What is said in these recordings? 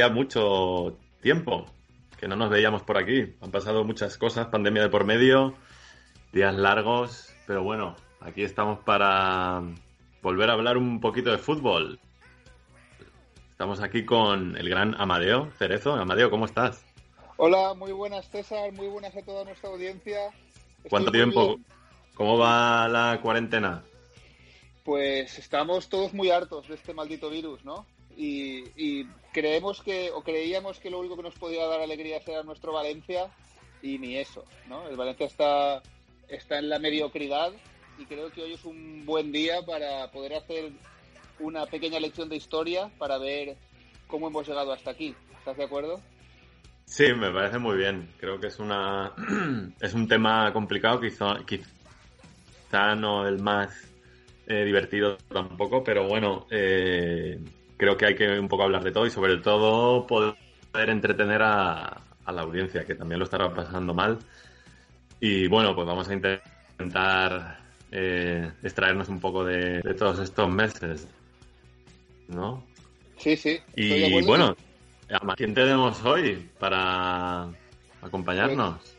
Hacía mucho tiempo que no nos veíamos por aquí. Han pasado muchas cosas, pandemia de por medio, días largos, pero bueno, aquí estamos para volver a hablar un poquito de fútbol. Estamos aquí con el gran Amadeo Cerezo. Amadeo, ¿cómo estás? Hola, muy buenas César, muy buenas a toda nuestra audiencia. ¿Cuánto tiempo? ¿Cómo va la cuarentena? Pues estamos todos muy hartos de este maldito virus, ¿no? Y, creemos que, o creíamos que lo único que nos podía dar alegría era nuestro Valencia, y ni eso, ¿no? El Valencia está, está en la mediocridad y creo que hoy es un buen día para poder hacer una pequeña lección de historia para ver cómo hemos llegado hasta aquí. ¿Estás de acuerdo? Sí, me parece muy bien. Creo que es una es un tema complicado, quizá, quizá no el más eh, divertido tampoco, pero bueno, eh, creo que hay que un poco hablar de todo y sobre todo poder entretener a, la audiencia, que también lo estará pasando mal. Y bueno, pues vamos a intentar eh, extraernos un poco de, todos estos meses, ¿no? Sí, sí. Y bueno, ¿a quién tenemos hoy para acompañarnos? Pues,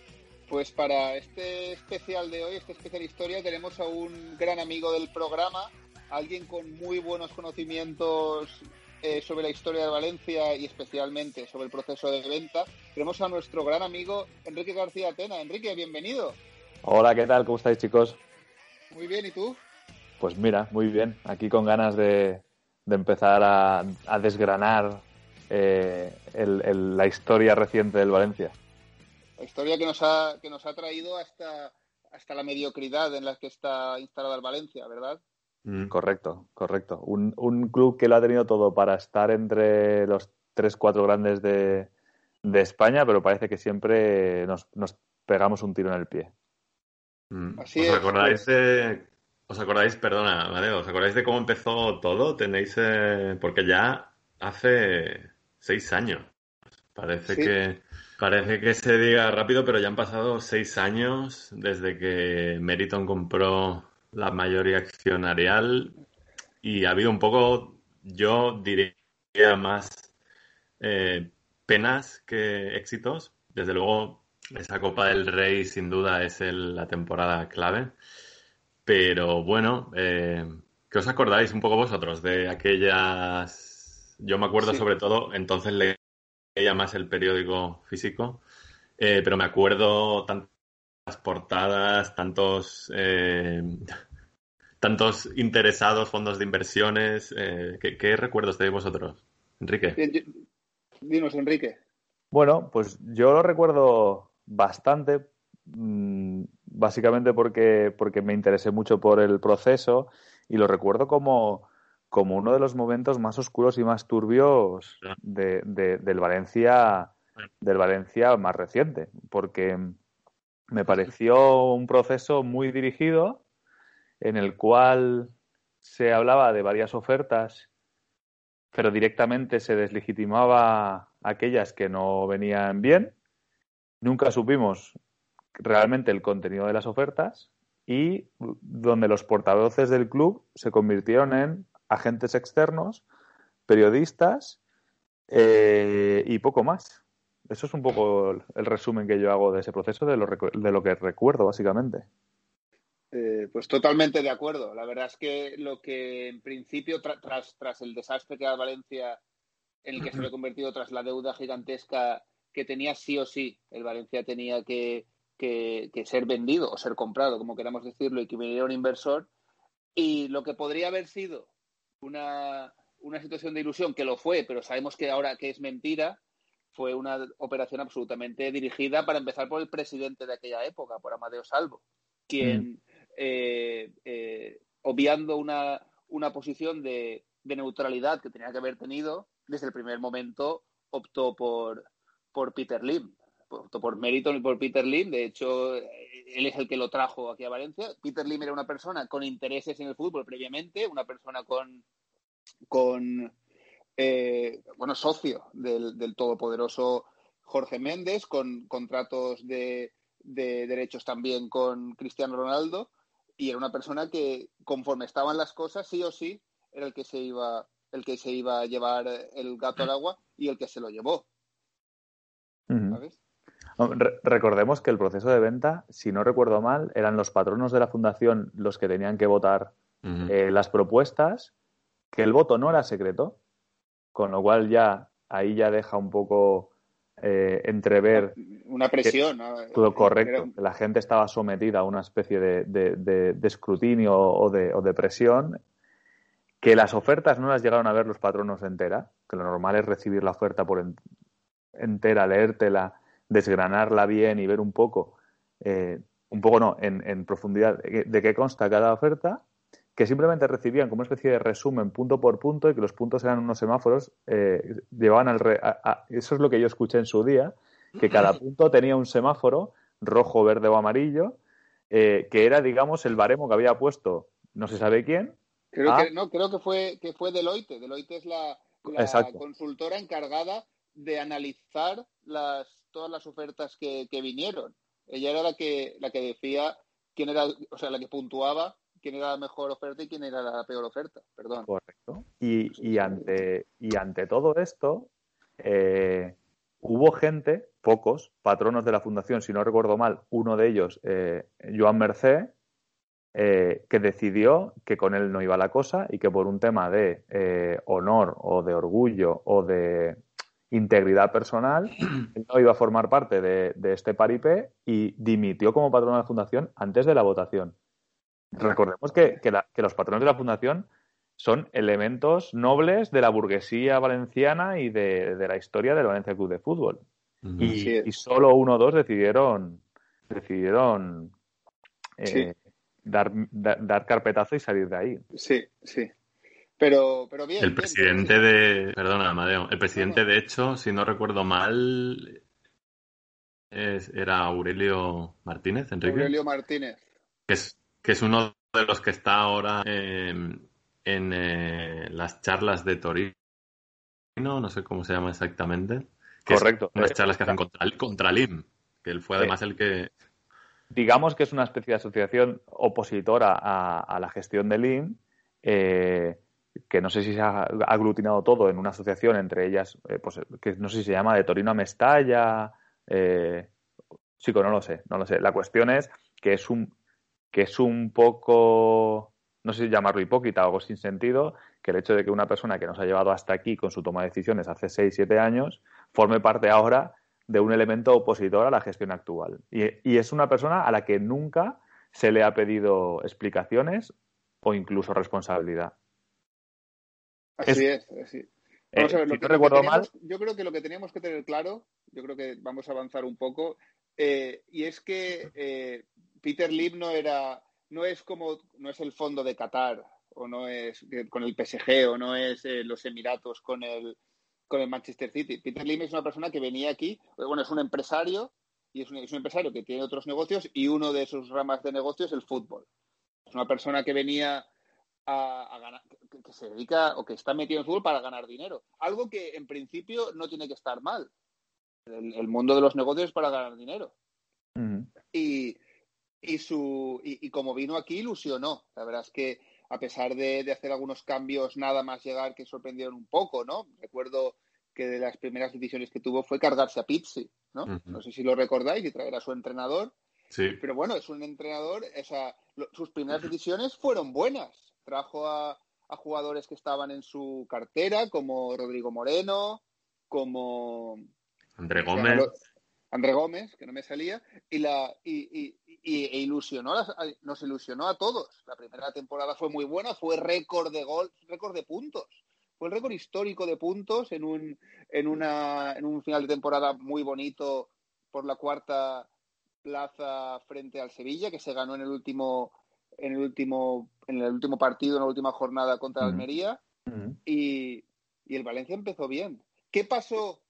pues, para este especial de hoy, este especial historia, tenemos a un gran amigo del programa, alguien con muy buenos conocimientos eh, sobre la historia de Valencia y especialmente sobre el proceso de venta, tenemos a nuestro gran amigo Enrique García Atena. Enrique, bienvenido. Hola, ¿qué tal? ¿Cómo estáis, chicos? Muy bien, ¿y tú? Pues mira, muy bien. Aquí con ganas de, empezar a, desgranar eh, la historia reciente del Valencia. La historia que nos ha, que nos ha traído hasta, hasta la mediocridad en la que está instalada el Valencia, ¿verdad? Mm. Correcto, correcto. Un, un, club que lo ha tenido todo para estar entre los tres, cuatro grandes de, de España, pero parece que siempre nos, nos, pegamos un tiro en el pie. Mm. ¿Os acordáis de, os acordáis, perdona, os acordáis de cómo empezó todo? Tenéis, eh, porque ya hace seis años. Parece que parece que se diga rápido, pero ya han pasado seis años desde que Meriton compró la mayoría accionarial y ha habido un poco, yo diría más eh, penas que éxitos. Desde luego, esa Copa del Rey sin duda es la temporada clave. Pero bueno, eh, ¿qué os acordáis un poco vosotros de aquellas... Yo me acuerdo sobre todo, entonces leía más el periódico físico, eh, pero me acuerdo tanto portadas, tantos, eh, tantos interesados, fondos de inversiones. Eh, ¿qué, recuerdos tenéis vosotros, Enrique? Dinos, Enrique. Bueno, pues yo lo recuerdo bastante, mm, básicamente porque, porque me interesé mucho por el proceso y lo recuerdo como, como uno de los momentos más oscuros y más turbios de, del Valencia del Valencia más reciente, porque me pareció un proceso muy dirigido en el cual se hablaba de varias ofertas, pero directamente se deslegitimaba aquellas que no venían bien. Nunca supimos realmente el contenido de las ofertas y donde los portavoces del club se convirtieron en agentes externos, periodistas eh, y poco más. Eso es un poco el resumen que yo hago de ese proceso, de lo, de lo que recuerdo, básicamente. Eh, pues totalmente de acuerdo. La verdad es que lo que en principio, tras, tras el desastre que da Valencia en el que se había convertido tras la deuda gigantesca que tenía sí o sí. El Valencia tenía que, ser vendido o ser comprado, como queramos decirlo, y que viniera un inversor. Y lo que podría haber sido una, una situación de ilusión, que lo fue, pero sabemos que ahora que es mentira, fue una operación absolutamente dirigida para empezar por el presidente de aquella época, por Amadeo Salvo, quien, mm. eh, eh, obviando una, una posición de, de, neutralidad que tenía que haber tenido, desde el primer momento optó por, por Peter Lim. Optó por mérito y por Peter Lim. De hecho, él es el que lo trajo aquí a Valencia. Peter Lim era una persona con intereses en el fútbol previamente, una persona con, con eh, bueno, socio del, del, todopoderoso Jorge Méndez, con contratos de, de derechos también con Cristiano Ronaldo, y era una persona que, conforme estaban las cosas, sí o sí, era el que se iba, el que se iba a llevar el gato al agua y el que se lo llevó. recordemos que el proceso de venta, si no recuerdo mal, eran los patronos de la fundación los que tenían que votar eh, las propuestas, que el voto no era secreto, con lo cual ya ahí ya deja un poco eh, entrever una presión todo correcto que la gente estaba sometida a una especie de, escrutinio o de, o de, presión que las ofertas no las llegaron a ver los patronos entera que lo normal es recibir la oferta por entera leértela desgranarla bien y ver un poco eh, un poco no en, en profundidad de qué consta cada oferta que simplemente recibían como una especie de resumen punto por punto y que los puntos eran unos semáforos, eh, llevaban al... eso es lo que yo escuché en su día, que cada punto tenía un semáforo rojo, verde o amarillo, eh, que era, digamos, el baremo que había puesto no se sabe quién. Creo que, no, creo que fue, que fue Deloitte. Deloitte es la, consultora encargada de analizar las, todas las ofertas que, que vinieron. Ella era la que, la que decía quién era, o sea, la que puntuaba quién era la mejor oferta y quién era la peor oferta, perdón. Correcto. Y, ante, y ante todo esto, eh, hubo gente, pocos, patronos de la fundación, si no recuerdo mal, uno de ellos, eh, Joan Mercé, eh, que decidió que con él no iba la cosa y que por un tema de honor o de orgullo o de integridad personal, no iba a formar parte de, de este paripé y dimitió como patrono de la fundación antes de la votación. Recordemos que, los patrones de la Fundación son elementos nobles de la burguesía valenciana y de, la historia del Valencia Club de Fútbol. y, solo uno o dos decidieron, decidieron eh, dar, dar, carpetazo y salir de ahí. Sí, sí. Pero, pero bien. El presidente de. Perdona, Amadeo. El presidente, de hecho, si no recuerdo mal, era Aurelio Martínez, Enrique. Aurelio Martínez. Que es, que es uno de los que está ahora en, eh, las charlas de Torino, no sé cómo se llama exactamente. Correcto. Las charlas que hacen contra, contra LIM, que él fue además el que... Digamos que es una especie de asociación opositora a, la gestión de LIM, eh, que no sé si se ha aglutinado todo en una asociación, entre ellas, eh, pues, que no sé si se llama de Torino a Mestalla, eh, chico, no lo sé, no lo sé. La cuestión es que es un que es un poco, no sé si llamarlo hipócrita o algo sin sentido, que el hecho de que una persona que nos ha llevado hasta aquí con su toma de decisiones hace 6, 7 años, forme parte ahora de un elemento opositor a la gestión actual. Y, es una persona a la que nunca se le ha pedido explicaciones o incluso responsabilidad. Así es, así. Vamos a ver, lo que, recuerdo mal. Yo creo que lo que teníamos que tener claro, yo creo que vamos a avanzar un poco, eh, y es que eh, Peter Lim no era, no es como, no es el fondo de Qatar, o no es con el PSG, o no es eh, los Emiratos con el, con el Manchester City. Peter Lim es una persona que venía aquí, bueno, es un empresario, y es un, es un empresario que tiene otros negocios, y uno de sus ramas de negocio es el fútbol. Es una persona que venía a, ganar, que, se dedica o que está metido en fútbol para ganar dinero. Algo que en principio no tiene que estar mal. El, mundo de los negocios es para ganar dinero. Y y, su, y, como vino aquí ilusionó. La verdad es que a pesar de, hacer algunos cambios nada más llegar que sorprendieron un poco, ¿no? Recuerdo que de las primeras decisiones que tuvo fue cargarse a Pizzi, ¿no? No sé si lo recordáis y traer a su entrenador. Sí. Pero bueno, es un entrenador, o sea, sus primeras decisiones fueron buenas. Trajo a, a jugadores que estaban en su cartera, como Rodrigo Moreno, como André Gómez. André Gómez, que no me salía, y, la, y, e ilusionó, nos ilusionó a todos. La primera temporada fue muy buena, fue récord de gol, récord de puntos. Fue el récord histórico de puntos en un, en, una, en un final de temporada muy bonito por la cuarta plaza frente al Sevilla, que se ganó en el último, en el último, en el último partido, en la última jornada contra Almería. y, y el Valencia empezó bien. ¿Qué pasó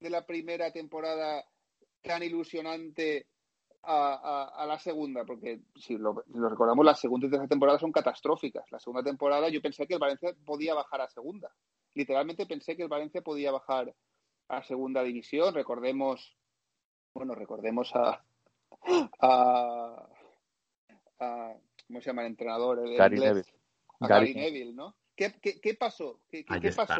de la primera temporada tan ilusionante a, la segunda, porque si lo, recordamos, las segunda y tercera temporada son catastróficas. La segunda temporada yo pensé que el Valencia podía bajar a segunda. Literalmente pensé que el Valencia podía bajar a segunda división. Recordemos, bueno, recordemos a, a, ¿cómo se llama el entrenador? El Gary Neville. A Gary, Neville, ¿no? ¿Qué, qué, pasó? ¿Qué, qué, pasó?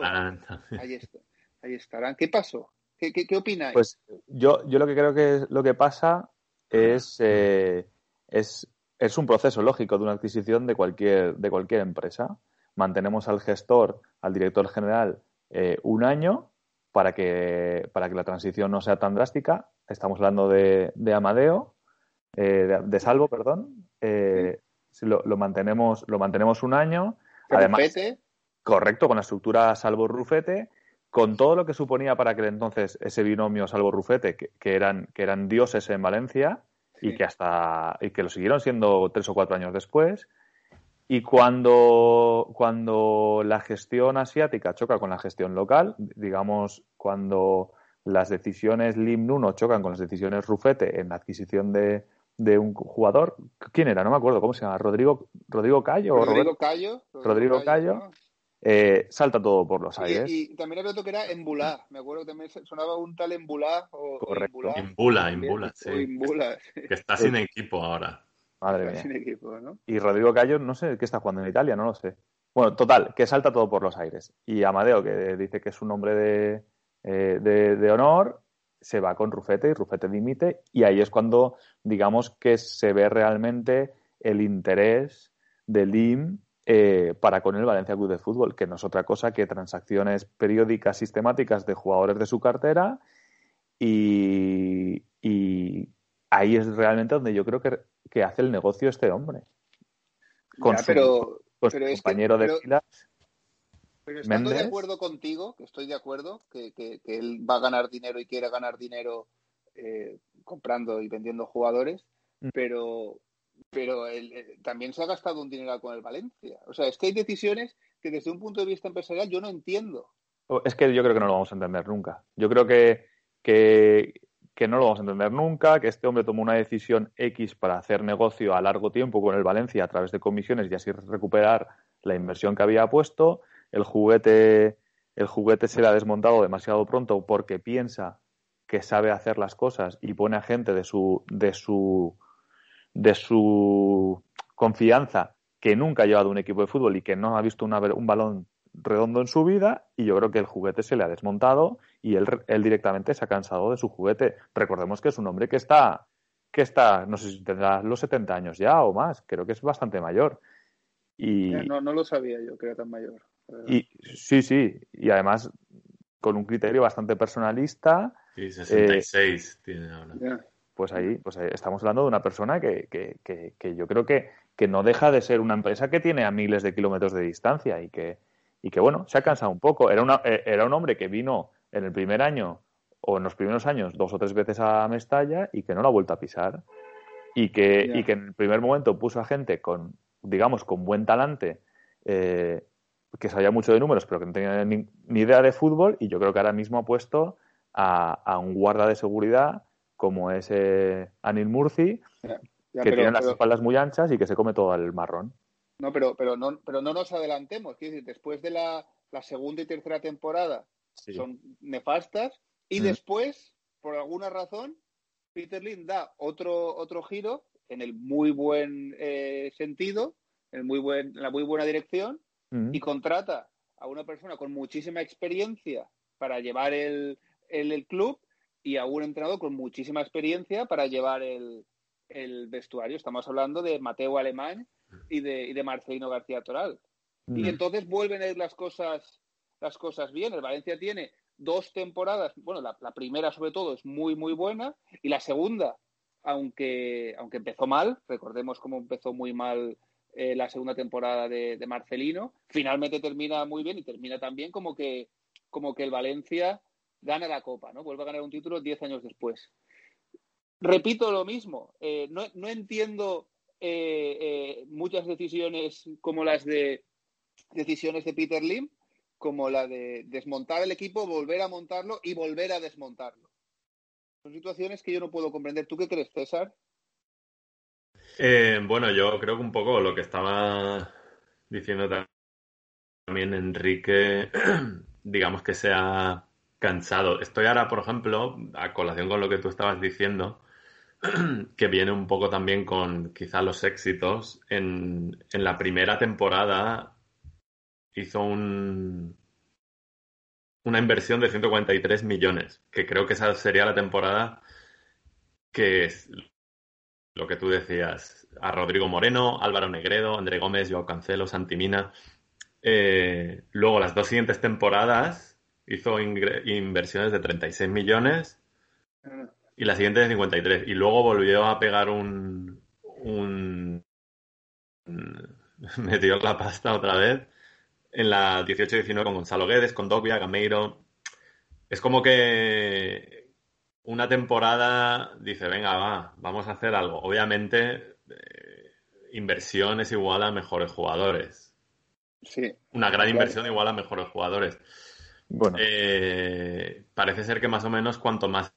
Ahí, está, ahí estarán. ¿Qué pasó? ¿Qué, qué, opináis? Pues yo, yo lo que creo que lo que pasa es, eh, es, es un proceso lógico de una adquisición de cualquier, de cualquier empresa. Mantenemos al gestor, al director general, eh, un año para que, para que la transición no sea tan drástica. Estamos hablando de, de Amadeo, eh, de, Salvo, perdón. lo, lo, mantenemos, lo mantenemos un año. Además, correcto, con la estructura Salvo Rufete con todo lo que suponía para aquel entonces ese binomio Salvo Rufete, que, eran, que eran dioses en Valencia y que hasta y que lo siguieron siendo tres o cuatro años después. Y cuando, cuando la gestión asiática choca con la gestión local, digamos, cuando las decisiones Lim Nuno chocan con las decisiones Rufete en la adquisición de, de un jugador, ¿quién era? No me acuerdo, ¿cómo se llama? ¿Rodrigo, Rodrigo Cayo? Rodrigo Cayo. Rodrigo, Cayo. Eh, salta todo por los aires. Y, también había otro que era Embulá, me acuerdo que también sonaba un tal Embulá o Correcto. Embula, Embula, sí. Que está sin equipo ahora. Madre mía. Y Rodrigo Cayo, no sé qué está jugando en Italia, no lo sé. Bueno, total, que salta todo por los aires. Y Amadeo, que dice que es un hombre de, eh, de, honor, se va con Rufete y Rufete dimite. Y ahí es cuando, digamos, que se ve realmente el interés de Lim eh, para con el Valencia Club de Fútbol, que no es otra cosa que transacciones periódicas sistemáticas de jugadores de su cartera y, ahí es realmente donde yo creo que, hace el negocio este hombre. Con su, pero, compañero de filas. Pero estando de acuerdo contigo, que estoy de acuerdo, que, él va a ganar dinero y quiere ganar dinero eh, comprando y vendiendo jugadores, mm. Pero pero eh, también se ha gastado un dinero con el Valencia. O sea, es que hay decisiones que desde un punto de vista empresarial yo no entiendo. Es que yo creo que no lo vamos a entender nunca. Yo creo que, que, no lo vamos a entender nunca, que este hombre tomó una decisión X para hacer negocio a largo tiempo con el Valencia a través de comisiones y así recuperar la inversión que había puesto. El juguete, el juguete se le ha desmontado demasiado pronto porque piensa que sabe hacer las cosas y pone a gente de su, de su de su confianza que nunca ha llevado un equipo de fútbol y que no ha visto un balón redondo en su vida y yo creo que el juguete se le ha desmontado y él, él directamente se ha cansado de su juguete. Recordemos que es un hombre que está, que está, no sé si tendrá los 70 años ya o más, creo que es bastante mayor. Y, no, no lo sabía yo que era tan mayor. Y, sí, sí, y además con un criterio bastante personalista. Sí, 66 tiene ahora pues ahí, pues estamos hablando de una persona que, que, que, yo creo que, que, no deja de ser una empresa que tiene a miles de kilómetros de distancia y que, y que bueno, se ha cansado un poco. Era, una, eh, era un hombre que vino en el primer año o en los primeros años dos o tres veces a Mestalla y que no la ha vuelto a pisar. Y que, y que en el primer momento puso a gente con, digamos, con buen talante, eh, que sabía mucho de números, pero que no tenía ni, idea de fútbol. Y yo creo que ahora mismo ha puesto a, a un guarda de seguridad como es Anil Murci, que tiene las espaldas muy anchas y que se come todo el marrón. No, pero, pero, no, pero no nos adelantemos. Decir, después de la, segunda y tercera temporada son nefastas y mm. después, por alguna razón, Peter Lynn da otro, otro giro en el muy buen eh, sentido, en, muy buen, la muy buena dirección mm. y contrata a una persona con muchísima experiencia para llevar el, el club y a un entrenador con muchísima experiencia para llevar el, vestuario. Estamos hablando de Mateo Alemán y de, y de Marcelino García Toral. Y mm. entonces vuelven a ir las cosas, las cosas bien. El Valencia tiene dos temporadas, bueno, la, primera sobre todo es muy, muy buena, y la segunda, aunque, aunque empezó mal, recordemos cómo empezó muy mal eh, la segunda temporada de, Marcelino, finalmente termina muy bien y termina también como que, como que el Valencia gana la Copa, ¿no? Vuelve a ganar un título diez años después. Repito lo mismo, eh, no, no, entiendo eh, muchas decisiones como las de decisiones de Peter Lim, como la de desmontar el equipo, volver a montarlo y volver a desmontarlo. Son situaciones que yo no puedo comprender. ¿Tú qué crees, César? Eh, bueno, yo creo que un poco lo que estaba diciendo también Enrique, digamos que se ha cansado. Estoy ahora, por ejemplo, a colación con lo que tú estabas diciendo, que viene un poco también con quizá los éxitos. En, en la primera temporada hizo un, una inversión de 143 millones, que creo que esa sería la temporada que es lo que tú decías, a Rodrigo Moreno, Álvaro Negredo, André Gómez, Joao Cancelo, Santimina. Eh, luego, las dos siguientes temporadas hizo inversiones de 36 millones y la siguiente de 53. Y luego volvió a pegar un. un metió la pasta otra vez en la 18-19 con Gonzalo Guedes, con Dogbia, Gameiro. Es como que una temporada dice, venga, va, vamos a hacer algo. Obviamente, eh, inversión es igual a mejores jugadores. Sí. Una gran inversión igual a mejores jugadores. Bueno. Eh, parece ser que más o menos cuanto más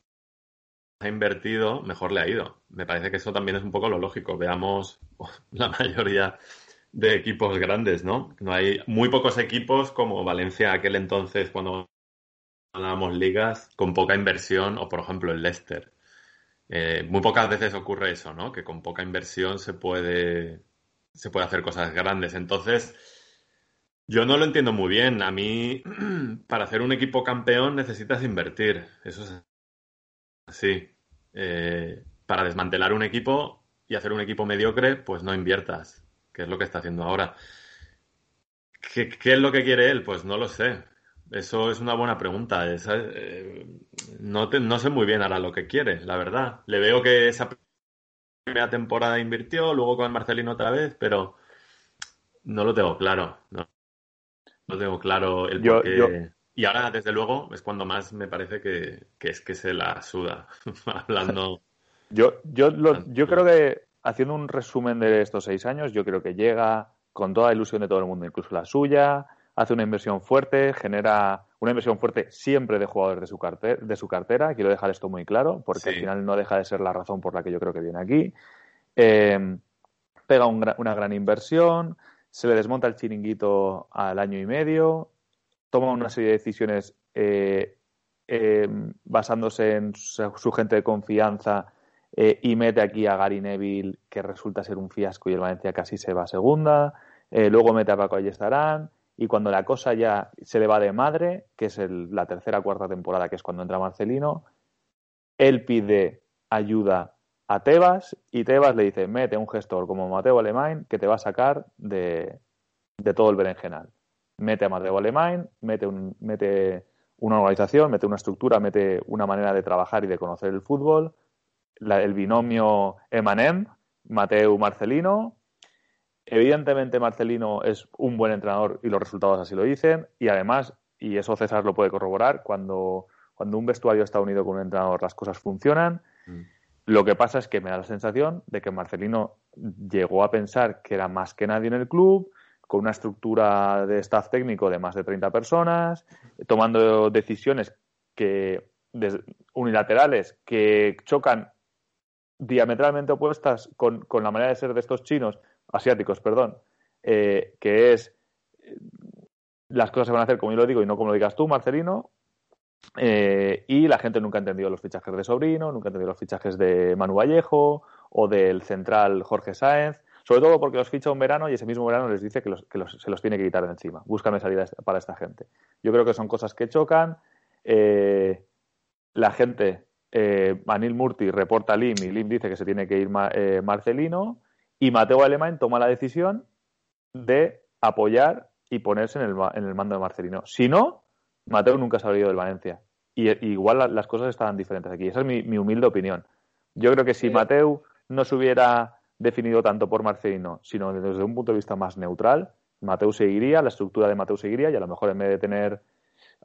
ha invertido, mejor le ha ido. Me parece que eso también es un poco lo lógico. Veamos la mayoría de equipos grandes, ¿no? No hay muy pocos equipos como Valencia aquel entonces cuando ganábamos ligas con poca inversión o por ejemplo el Leicester. Eh, muy pocas veces ocurre eso, ¿no? Que con poca inversión se puede se puede hacer cosas grandes. Entonces, yo no lo entiendo muy bien. A mí, para hacer un equipo campeón necesitas invertir. Eso es así. Eh, para desmantelar un equipo y hacer un equipo mediocre, pues no inviertas que es lo que está haciendo ahora. ¿Qué, es lo que quiere él? Pues no lo sé. Eso es una buena pregunta. Eh, no, no sé muy bien ahora lo que quiere, la verdad. Le veo que esa primera temporada invirtió, luego con Marcelino otra vez, pero no lo tengo claro. No, no tengo claro el por qué. Y ahora, desde luego, es cuando más me parece que, es que se la suda, hablando. Yo, yo, yo creo que haciendo un resumen de estos seis años, yo creo que llega con toda la ilusión de todo el mundo, incluso la suya, hace una inversión fuerte, genera una inversión fuerte siempre de jugadores de su, cartera, de su cartera. Quiero dejar esto muy claro, porque al final no deja de ser la razón por la que yo creo que viene aquí. Eh, pega una gran inversión, se le desmonta el chiringuito al año y medio, toma una serie de decisiones eh, eh, basándose en su, gente de confianza eh, y mete aquí a Gary Neville, que resulta ser un fiasco y el Valencia casi se va a segunda. Luego mete a Paco Ayestarán. Y cuando la cosa ya se le va de madre, que es la tercera o cuarta temporada, que es cuando entra Marcelino, él pide ayuda a Tebas y Tebas le dice, mete un gestor como Mateo Alemán que te va a sacar de, todo el berenjenal. Mete a Mateo Alemán, mete, un, mete una organización, mete una estructura, mete una manera de trabajar y de conocer el fútbol, el binomio Emanem, Mateu Marcelino. Evidentemente Marcelino es un buen entrenador y los resultados así lo dicen. Y además, y eso César lo puede corroborar, cuando, cuando un vestuario está unido con un entrenador las cosas funcionan. Mm. Lo que pasa es que me da la sensación de que Marcelino llegó a pensar que era más que nadie en el club, con una estructura de staff técnico de más de 30 personas, tomando decisiones que unilaterales que chocan diametralmente opuestas con, la manera de ser de estos chinos, asiáticos, perdón, eh, que es las cosas se van a hacer como yo lo digo y no como lo digas tú, Marcelino. Eh, y la gente nunca ha entendido los fichajes de Sobrino, nunca ha entendido los fichajes de Manu Vallejo o del central Jorge Sáenz, sobre todo porque los ficha un verano y ese mismo verano les dice que, se los tiene que quitar de encima. Búscame salida para esta gente. Yo creo que son cosas que chocan. Eh, la gente eh, Manil Murti reporta a Lim y Lim dice que se tiene que ir eh, Marcelino y Mateo Alemán toma la decisión de apoyar y ponerse en el, en el mando de Marcelino. Si no, Mateo nunca se habría ido del Valencia. Y, igual las cosas estaban diferentes aquí. Esa es mi, humilde opinión. Yo creo que si Mateo no se hubiera definido tanto por Marcelino, sino desde un punto de vista más neutral, Mateo seguiría, la estructura de Mateo seguiría y a lo mejor en vez de tener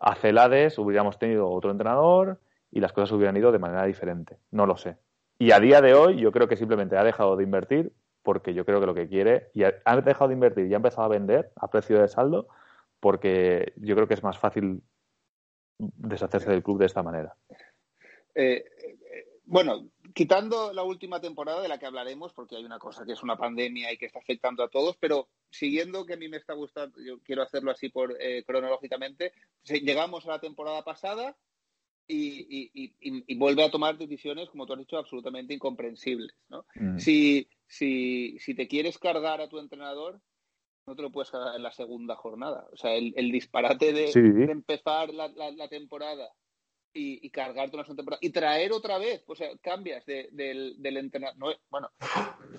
a Celades hubiéramos tenido otro entrenador y las cosas hubieran ido de manera diferente. No lo sé. Y a día de hoy yo creo que simplemente ha dejado de invertir porque yo creo que lo que quiere, y ha dejado de invertir y ha empezado a vender a precio de saldo porque yo creo que es más fácil deshacerse del club de esta manera. Eh, eh, bueno, quitando la última temporada de la que hablaremos, porque hay una cosa que es una pandemia y que está afectando a todos, pero siguiendo que a mí me está gustando, yo quiero hacerlo así por eh, cronológicamente, llegamos a la temporada pasada y, vuelve a tomar decisiones, como tú has dicho, absolutamente incomprensibles. ¿no? Mm. Si, si, si te quieres cargar a tu entrenador, no te lo puedes cargar en la segunda jornada. O sea, el, disparate de, empezar la, temporada y, y, cargarte una segunda temporada y traer otra vez, o sea, cambias del, del entrenador. bueno,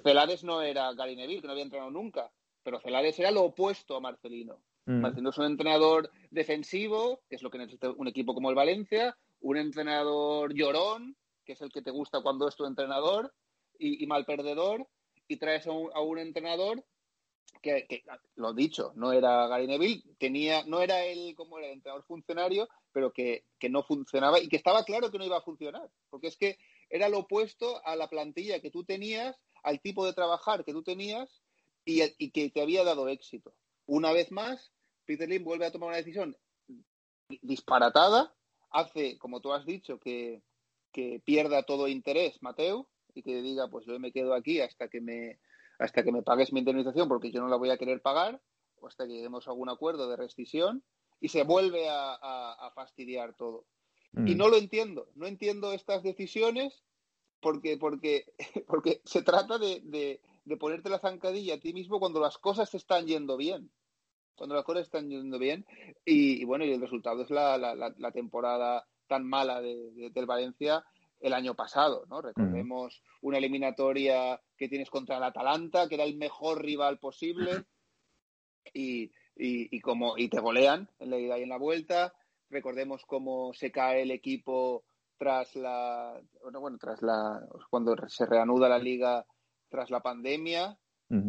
Celades no era Gary Neville, que no había entrenado nunca, pero Celades era lo opuesto a Marcelino. Mm. Marcelino es un entrenador defensivo, que es lo que necesita un equipo como el Valencia, un entrenador llorón, que es el que te gusta cuando es tu entrenador, y, mal perdedor, y traes a un, entrenador que, lo dicho, no era Gary Neville, tenía, no era él como el entrenador funcionario, pero que, no funcionaba y que estaba claro que no iba a funcionar, porque es que era lo opuesto a la plantilla que tú tenías, al tipo de trabajar que tú tenías y, y que te había dado éxito. Una vez más, Peter Lim vuelve a tomar una decisión disparatada, hace, como tú has dicho, que, que pierda todo interés Mateo y que diga, pues yo me quedo aquí hasta que me hasta que me pagues mi indemnización porque yo no la voy a querer pagar o hasta que lleguemos a algún acuerdo de rescisión y se vuelve a, fastidiar todo. Mm. Y no lo entiendo, no entiendo estas decisiones porque, porque, porque se trata de, ponerte la zancadilla a ti mismo cuando las cosas se están yendo bien. Cuando las cosas están yendo bien. Y, bueno, y el resultado es la, temporada tan mala del Valencia el año pasado, ¿no? Recordemos una eliminatoria que tienes contra el Atalanta, que era el mejor rival posible, y, y, como, y te golean en la ida y en la vuelta. Recordemos cómo se cae el equipo tras la, bueno, tras la, cuando se reanuda la liga tras la pandemia,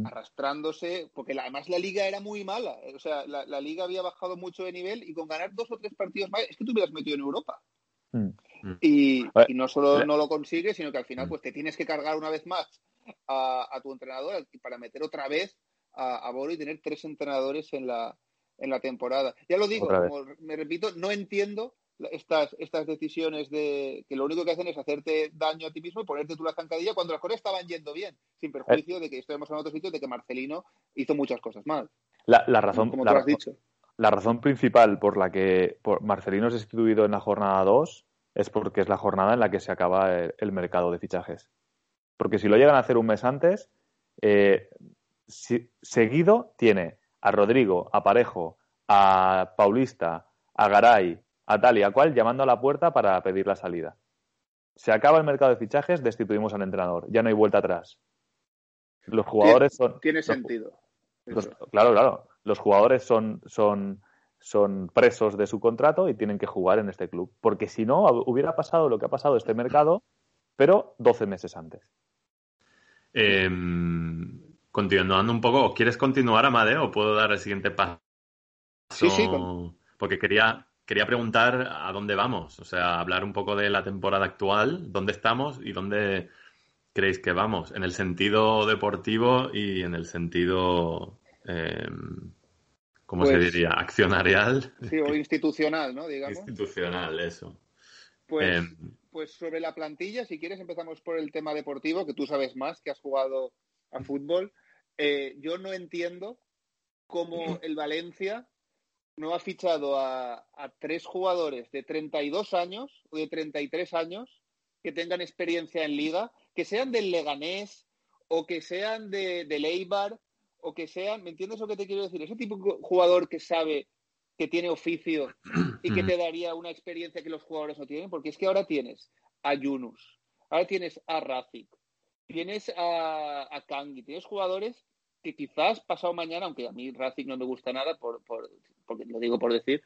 arrastrándose, porque además la liga era muy mala, o sea, la, liga había bajado mucho de nivel y con ganar dos o tres partidos más, es que tú hubieras metido en Europa. Mm. Mm. Y, no solo no lo consigues, sino que al final mm. pues te tienes que cargar una vez más a, tu entrenador para meter otra vez a, a Boro y tener tres entrenadores en la, en la temporada. Ya lo digo, como me repito, no entiendo estas, estas decisiones de que lo único que hacen es hacerte daño a ti mismo y ponerte tú la zancadilla cuando las cosas estaban yendo bien, sin perjuicio de que estemos en otro sitio de que Marcelino hizo muchas cosas mal. La, razón, como has dicho. La razón principal por la que Marcelino es destituido en la jornada 2 es porque es la jornada en la que se acaba el, mercado de fichajes. Porque si lo llegan a hacer un mes antes, eh, seguido tiene a Rodrigo, a Parejo, a Paulista, a Garay, a tal y a cual llamando a la puerta para pedir la salida. Se acaba el mercado de fichajes, destituimos al entrenador. Ya no hay vuelta atrás. Los jugadores son. Tiene sentido. claro, claro. Los jugadores son, son son presos de su contrato y tienen que jugar en este club. Porque si no, hubiera pasado lo que ha pasado este mercado, pero 12 meses antes. Em, continuando un poco, ¿quieres continuar, Amadeo, o puedo dar el siguiente paso? Sí, sí. Porque quería, quería preguntar a dónde vamos, o sea, hablar un poco de la temporada actual, dónde estamos y dónde creéis que vamos, en el sentido deportivo y en el sentido... Em, ¿cómo se pues diría? Accionarial. Sí, o institucional, ¿no? Digamos. Institucional, eso. Pues, em, pues sobre la plantilla, si quieres empezamos por el tema deportivo, que tú sabes más, que has jugado a fútbol. Eh, yo no entiendo cómo el Valencia no ha fichado a, tres jugadores de 32 años o de 33 años que tengan experiencia en liga, que sean del Leganés o que sean de, del Eibar o que sean, ¿me entiendes lo que te quiero decir? Ese tipo de jugador que sabe que tiene oficio y que te daría una experiencia que los jugadores no tienen, porque es que ahora tienes a Yunus, ahora tienes a Rafic, tienes a, a Kangi, tienes jugadores que quizás pasado mañana, aunque a mí Racing no me gusta nada, por, por, porque lo digo por decir,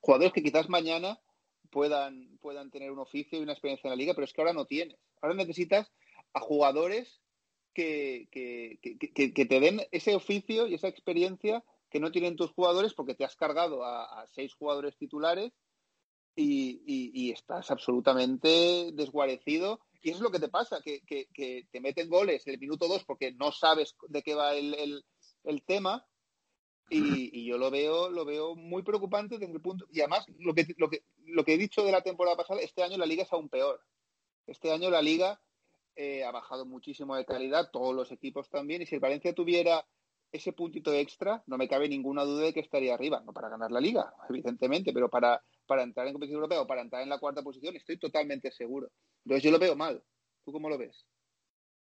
jugadores que quizás mañana puedan, puedan tener un oficio y una experiencia en la liga, pero es que ahora no tienes. Ahora necesitas a jugadores que, que, que, te den ese oficio y esa experiencia que no tienen tus jugadores porque te has cargado a, seis jugadores titulares y, y, estás absolutamente desguarecido. Y eso es lo que te pasa, que, te meten goles en el minuto dos porque no sabes de qué va el, el, tema. Y, y, yo lo veo, lo veo muy preocupante desde el punto. Y además, lo que, lo, que, lo que he dicho de la temporada pasada, este año la liga es aún peor. Este año la liga eh, ha bajado muchísimo de calidad, todos los equipos también. Y si el Valencia tuviera ese puntito extra, no me cabe ninguna duda de que estaría arriba, no para ganar la liga, evidentemente, pero para, para entrar en competición europea o para entrar en la cuarta posición, estoy totalmente seguro. Entonces yo lo veo mal. ¿Tú cómo lo ves?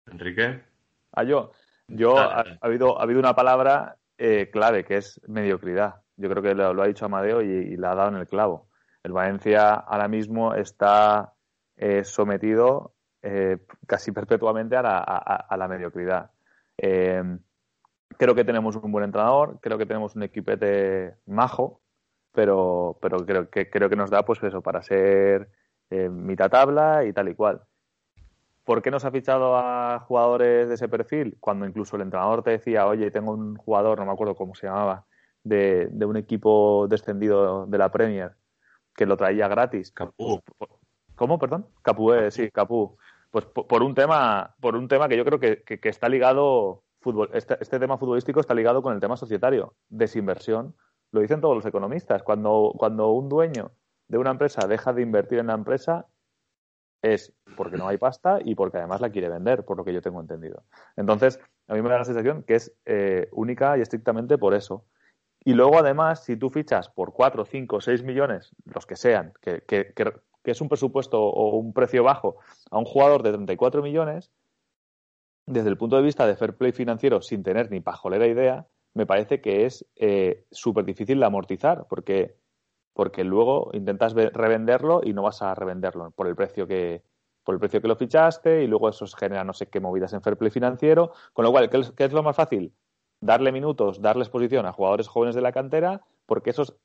Enrique. Ah, yo. Yo ha, habido, ha habido una palabra eh, clave que es mediocridad. Yo creo que lo, ha dicho Amadeo y, y, la ha dado en el clavo. El Valencia ahora mismo está eh, sometido eh, casi perpetuamente a la, a la mediocridad. Eh, Creo que tenemos un buen entrenador, creo que tenemos un equipete majo, pero, pero creo, que, creo que nos da pues eso para ser eh, mitad tabla y tal y cual. ¿Por qué nos ha fichado a jugadores de ese perfil? Cuando incluso el entrenador te decía, oye, tengo un jugador, no me acuerdo cómo se llamaba, de, de un equipo descendido de la Premier, que lo traía gratis. Capú. ¿Cómo, perdón? Capú, eh, sí, Capú. Pues por, un tema, por un tema que yo creo que, que está ligado este, este, tema futbolístico está ligado con el tema societario, desinversión. Lo dicen todos los economistas. Cuando, cuando un dueño de una empresa deja de invertir en la empresa, es porque no hay pasta y porque además la quiere vender, por lo que yo tengo entendido. Entonces, a mí me da la sensación que es eh, única y estrictamente por eso. Y luego, además, si tú fichas por 4, 5, 6 millones, los que sean, que, que, que es un presupuesto o un precio bajo, a un jugador de 34 millones, desde el punto de vista de fair play financiero, sin tener ni pajolera idea, me parece que es eh, súper difícil de amortizar, porque, porque luego intentas revenderlo y no vas a revenderlo por el precio que por el precio que lo fichaste y luego eso genera no sé qué movidas en fair play financiero, con lo cual, ¿qué es, lo más fácil? Darle minutos, darle exposición a jugadores jóvenes de la cantera, porque esos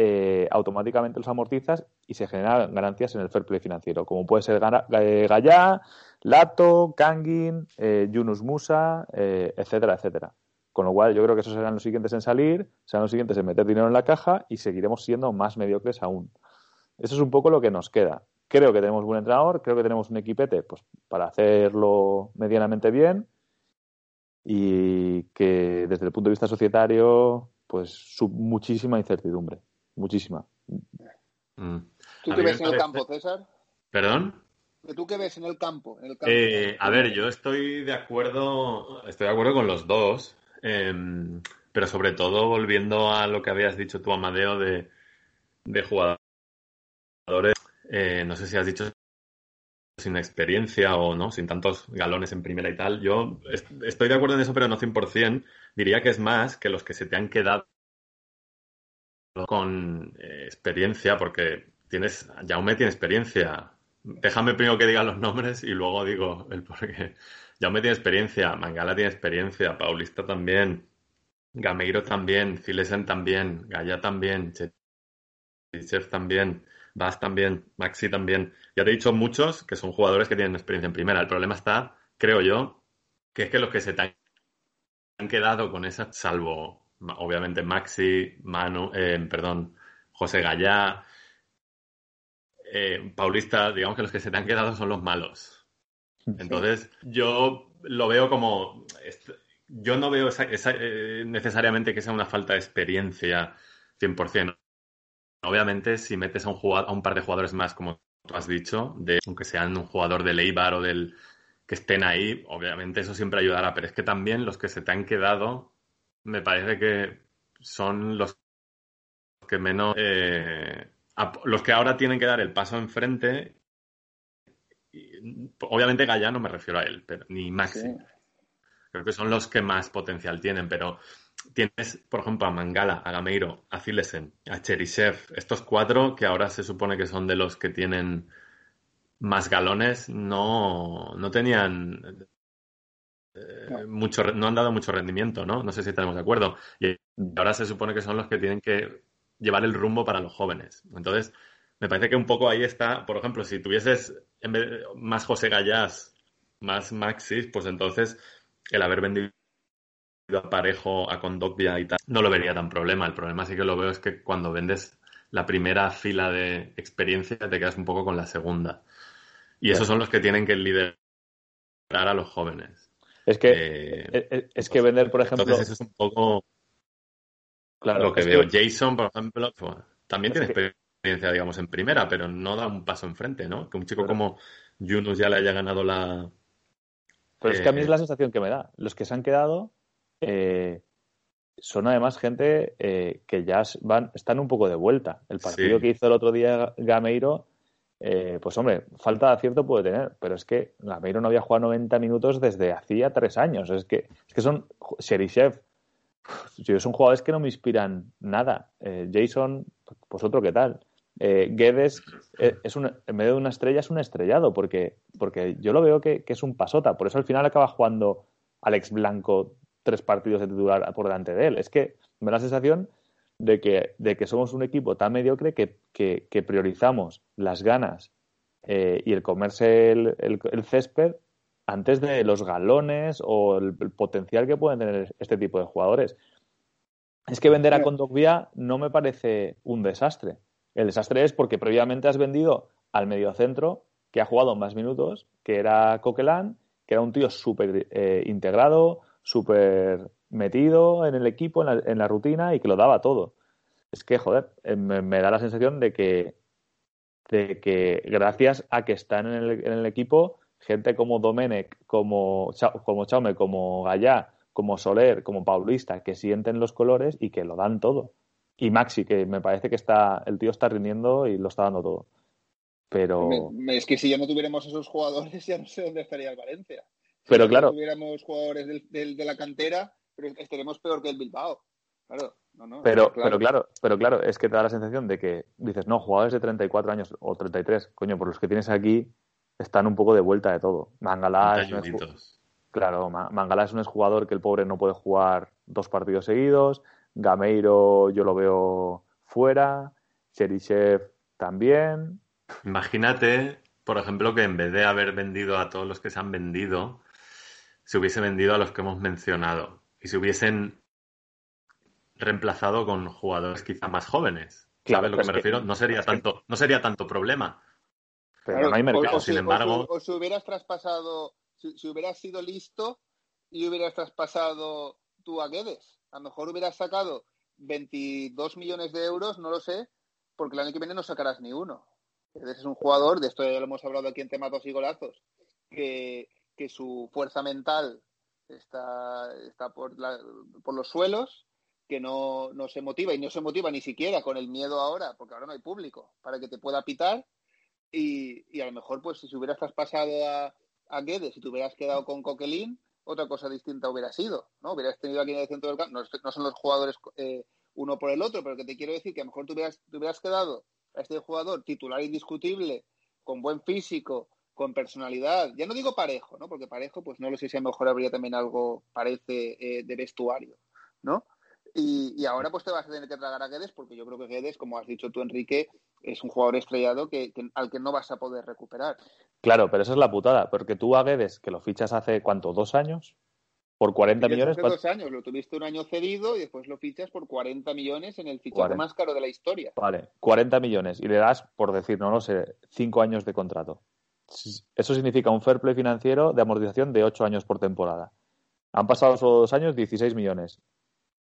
eh, automáticamente los amortizas y se generan ganancias en el fair play financiero, como puede ser eh, Gallá, Lato, Kangin, eh, Yunus Musa, etcétera, etcétera. Con lo cual, yo creo que esos serán los siguientes en salir, serán los siguientes en meter dinero en la caja y seguiremos siendo más mediocres aún. Eso es un poco lo que nos queda. Creo que tenemos buen entrenador, creo que tenemos un equipete pues, para hacerlo medianamente bien y que desde el punto de vista societario, pues muchísima incertidumbre muchísima. Mm. ¿Tú qué ves en el campo, César? ¿Perdón? ¿Tú qué ves en el campo? Eh, a ver, yo estoy de acuerdo, estoy de acuerdo con los dos, em, pero sobre todo volviendo a lo que habías dicho tú, Amadeo, de, de jugadores, eh, no sé si has dicho sin experiencia o no, sin tantos galones en primera y tal. Yo estoy de acuerdo en eso, pero no 100%. Diría que es más que los que se te han quedado con eh, experiencia, porque tienes, Jaume tiene experiencia. Déjame primero que diga los nombres y luego digo el por qué. Jaume tiene experiencia, Mangala tiene experiencia, Paulista también, Gameiro también, Cilesen también, Gaya también, Chef también, Bas también, Maxi también. Ya te he dicho muchos que son jugadores que tienen experiencia en primera. El problema está, creo yo, que es que los que se te han quedado con esa, salvo obviamente Maxi, Manu, eh, perdón, José Gallá, eh, Paulista, digamos que los que se te han quedado son los malos. Entonces, yo lo veo como. Yo no veo eh, necesariamente que sea una falta de experiencia 100%. Obviamente, si metes a un, jugador, a un par de jugadores más, como tú has dicho, de, aunque sean un jugador de Leibar o del que estén ahí, obviamente eso siempre ayudará. Pero es que también los que se te han quedado me parece que son los que menos. Eh, los que ahora tienen que dar el paso enfrente. Obviamente Gaya no me refiero a él, pero, ni Maxi. Creo que son los que más potencial tienen, pero tienes, por ejemplo, a Mangala, a Gameiro, a Zilesen, a Cherisev, estos cuatro que ahora se supone que son de los que tienen más galones, no, no tenían eh, mucho, no han dado mucho rendimiento, ¿no? No sé si estamos de acuerdo. Y ahora se supone que son los que tienen que llevar el rumbo para los jóvenes. Entonces, me parece que un poco ahí está, por ejemplo, si tuvieses en vez más José Gallás, más Maxis, pues entonces el haber vendido a Parejo, a Condogbia y tal, no lo vería tan problema. El problema sí que lo veo es que cuando vendes la primera fila de experiencia te quedas un poco con la segunda. Y esos son los que tienen que liderar a los jóvenes. Es que, eh, eh, eh, es, que vender, por ejemplo. Entonces, eso es un poco. Claro, lo que veo. Jason, por ejemplo, pues, también tiene experiencia, digamos, en primera, pero no da un paso enfrente, ¿no? Que un chico como Yunus ya le haya ganado la. Pero es que a mí es la sensación que me da. Los que se han quedado son además gente que ya van, están un poco de vuelta. El partido que hizo el otro día Gameiro eh, pues hombre, falta de acierto puede tener, pero es que Gameiro no había jugado 90 minutos desde hacía tres años. Es que, es que son Sherishev, son jugadores que no me inspiran nada. Eh, Jason, pues otro que tal. Eh, Guedes eh, es un, en medio de una estrella es un estrellado, porque, porque yo lo veo que, que, es un pasota. Por eso al final acaba jugando Alex Blanco tres partidos de titular por delante de él. Es que me da la sensación de que, de que somos un equipo tan mediocre que, que, priorizamos las ganas eh, y el comerse el, el, césped antes de los galones o el, potencial que pueden tener este tipo de jugadores. Es que vender a Condogbia no me parece un desastre. El desastre es porque previamente has vendido al mediocentro que ha jugado más minutos, que era Coquelin, que era un tío súper eh, integrado, súper metido en el equipo, en la, rutina y que lo daba todo. Es que, joder, eh, me, da la sensación de que, de que gracias a que están en el, en el equipo gente como Domenech, como, como Chaume, como Gallá, como Soler, como Paulista, que sienten los colores y que lo dan todo. Y Maxi, que me parece que está, el tío está rindiendo y lo está dando todo. Pero. es que si ya no tuviéramos esos jugadores, ya no sé dónde estaría el Valencia. Pero claro. Si tuviéramos jugadores de la cantera, pero estaremos peor que el Bilbao. Claro, no, no, pero, claro. pero claro, pero claro, es que te da la sensación de que dices, no, jugadores de 34 años o 33, coño, por los que tienes aquí están un poco de vuelta de todo. Mangalá es, un claro, Mangalá es un jugador que el pobre no puede jugar dos partidos seguidos, Gameiro yo lo veo fuera, Cheryshev también. Imagínate, por ejemplo, que en vez de haber vendido a todos los que se han vendido, se hubiese vendido a los que hemos mencionado y se hubiesen reemplazado con jugadores quizá más jóvenes. Claro, ¿Sabes a lo que me refiero? No sería tanto, no sería tanto problema. Pero no hay mercado. O, sin embargo. O, si hubieras traspasado, si, hubieras sido listo y hubieras traspasado tú a Guedes, a lo mejor hubieras sacado 22 millones de euros, no lo sé, porque el año que viene no sacarás ni uno. Guedes es un jugador, de esto ya lo hemos hablado aquí en temas dos y golazos, que, que su fuerza mental está, está por, por los suelos, que no, no, se motiva y no se motiva ni siquiera con el miedo ahora, porque ahora no hay público para que te pueda pitar. Y, y a lo mejor, pues si hubieras traspasado a, a Guedes y te hubieras quedado con Coquelin, otra cosa distinta hubiera sido, ¿no? Hubieras tenido aquí en el centro del campo, no, son los jugadores eh, uno por el otro, pero que te quiero decir que a lo mejor te hubieras, te hubieras quedado a este jugador titular indiscutible, con buen físico, con personalidad. Ya no digo parejo, ¿no? Porque parejo, pues no lo sé si a lo mejor habría también algo, parece, eh, de vestuario, ¿no? Y, ahora pues te vas a tener que tragar a Guedes porque yo creo que Guedes, como has dicho tú, Enrique, es un jugador estrellado que, al que no vas a poder recuperar. Claro, pero esa es la putada, porque tú a Guedes, que lo fichas hace, ¿cuánto? ¿Dos años? ¿Por 40 millones? Hace dos años, lo tuviste un año cedido y después lo fichas por 40 millones en el fichaje más caro de la historia. Vale, 40 millones y le das, por decir, no lo sé, cinco años de contrato. Eso significa un fair play financiero de amortización de 8 años por temporada. Han pasado solo dos años, 16 millones.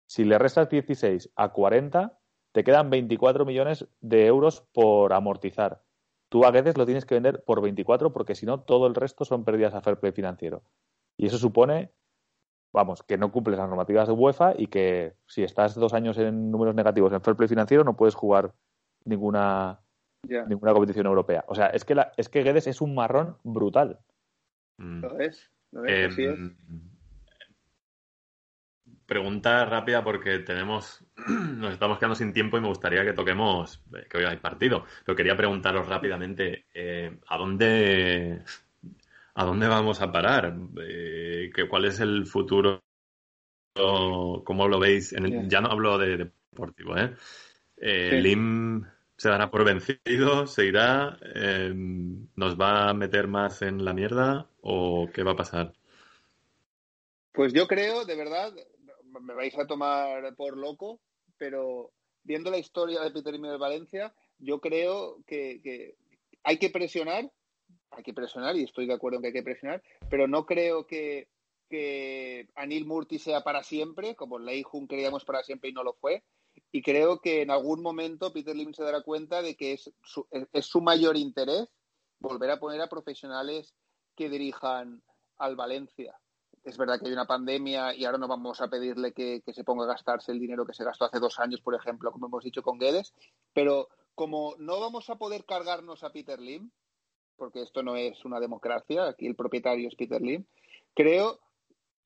Si le restas 16 a 40, te quedan 24 millones de euros por amortizar. Tú a Guedes lo tienes que vender por 24 porque si no, todo el resto son pérdidas a fair play financiero. Y eso supone, vamos, que no cumples las normativas de UEFA y que si estás dos años en números negativos en fair play financiero no puedes jugar ninguna ninguna competición europea. O sea, es que, la, es que Guedes es un marrón brutal. Mm. Lo es, lo es, em, Pregunta rápida porque tenemos, nos estamos quedando sin tiempo y me gustaría que toquemos, eh, que hoy hay partido. Pero quería preguntaros rápidamente, eh, ¿a dónde, ¿a dónde vamos a parar? Eh, ¿Cuál es el futuro? ¿Cómo lo veis? Ya no hablo de deportivo, ¿eh? eh Lim se dará por vencido, se irá, nos va a meter más en la mierda o qué va a pasar? Pues yo creo, de verdad, me vais a tomar por loco, pero viendo la historia de Peter Lim de Valencia, yo creo que, hay que presionar, hay que presionar y estoy de acuerdo en que hay que presionar, pero no creo que, que Anil Murti sea para siempre, como Lei Jun creíamos para siempre y no lo fue. Y creo que en algún momento Peter Lim se dará cuenta de que es su, es su mayor interés volver a poner a profesionales que dirijan al Valencia. Es verdad que hay una pandemia y ahora no vamos a pedirle que, se ponga a gastarse el dinero que se gastó hace dos años, por ejemplo, como hemos dicho con Guedes, pero como no vamos a poder cargarnos a Peter Lim, porque esto no es una democracia, aquí el propietario es Peter Lim, creo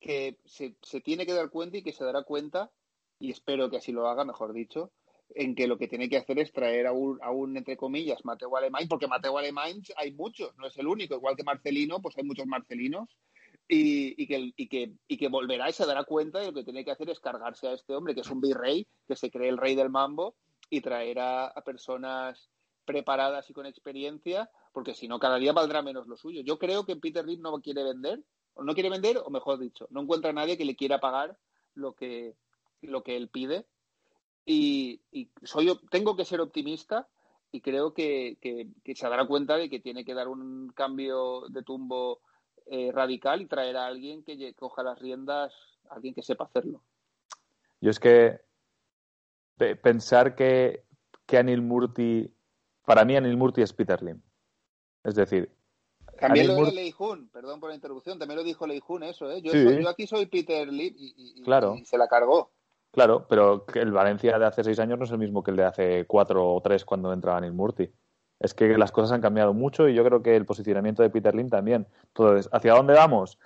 que se, tiene que dar cuenta y que se dará cuenta y espero que así lo haga, mejor dicho, en que lo que tiene que hacer es traer a un, a un entre comillas, Mateo Alemán, porque Mateo Alemán hay muchos, no es el único, igual que Marcelino, pues hay muchos Marcelinos, y, y, que, y, que, y que volverá y se dará cuenta de lo que tiene que hacer es cargarse a este hombre, que es un virrey, que se cree el rey del mambo, y traer a, personas preparadas y con experiencia, porque si no, cada día valdrá menos lo suyo. Yo creo que Peter Reed no quiere vender, o no quiere vender, o mejor dicho, no encuentra a nadie que le quiera pagar lo que, lo que él pide. Y, soy, tengo que ser optimista y creo que, se dará cuenta de que tiene que dar un cambio de tumbo eh, radical y traer a alguien que coja las riendas, alguien que sepa hacerlo. Yo es que pensar que, que Anil Murti, para mí Anil Murti es Peter Lim. Es decir, también lo dijo Leijun, perdón por la interrupción, también lo dijo Leijun eso, ¿eh? Yo, aquí soy Peter Lim y, se la cargó. Claro, pero el Valencia de hace seis años no es el mismo que el de hace cuatro o tres cuando entraba Neil Murti. Es que las cosas han cambiado mucho y yo creo que el posicionamiento de Peter Lim también. Entonces, ¿hacia dónde vamos?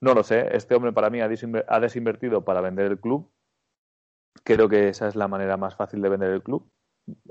No lo sé. Este hombre para mí ha desinvertido para vender el club. Creo que esa es la manera más fácil de vender el club.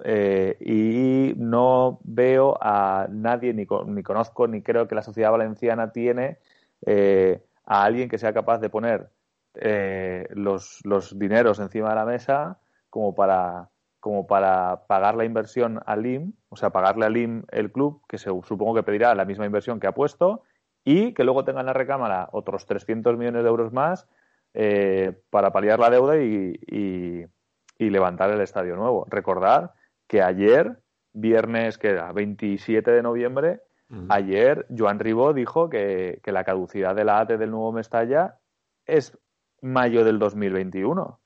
Eh, y no veo a nadie, ni, ni, conozco, ni creo que la sociedad valenciana tiene eh, a alguien que sea capaz de poner eh, los, los, dineros encima de la mesa como para, como para pagar la inversión al IM, o sea, pagarle al IM el club, que se, supongo que pedirá la misma inversión que ha puesto, y que luego tenga en la recámara otros 300 millones de euros más eh, para paliar la deuda y, y, levantar el estadio nuevo. Recordad que ayer, viernes, que era 27 de noviembre, ayer Joan Ribó dijo que, que, la caducidad de la ATE del nuevo Mestalla es mayo del 2021.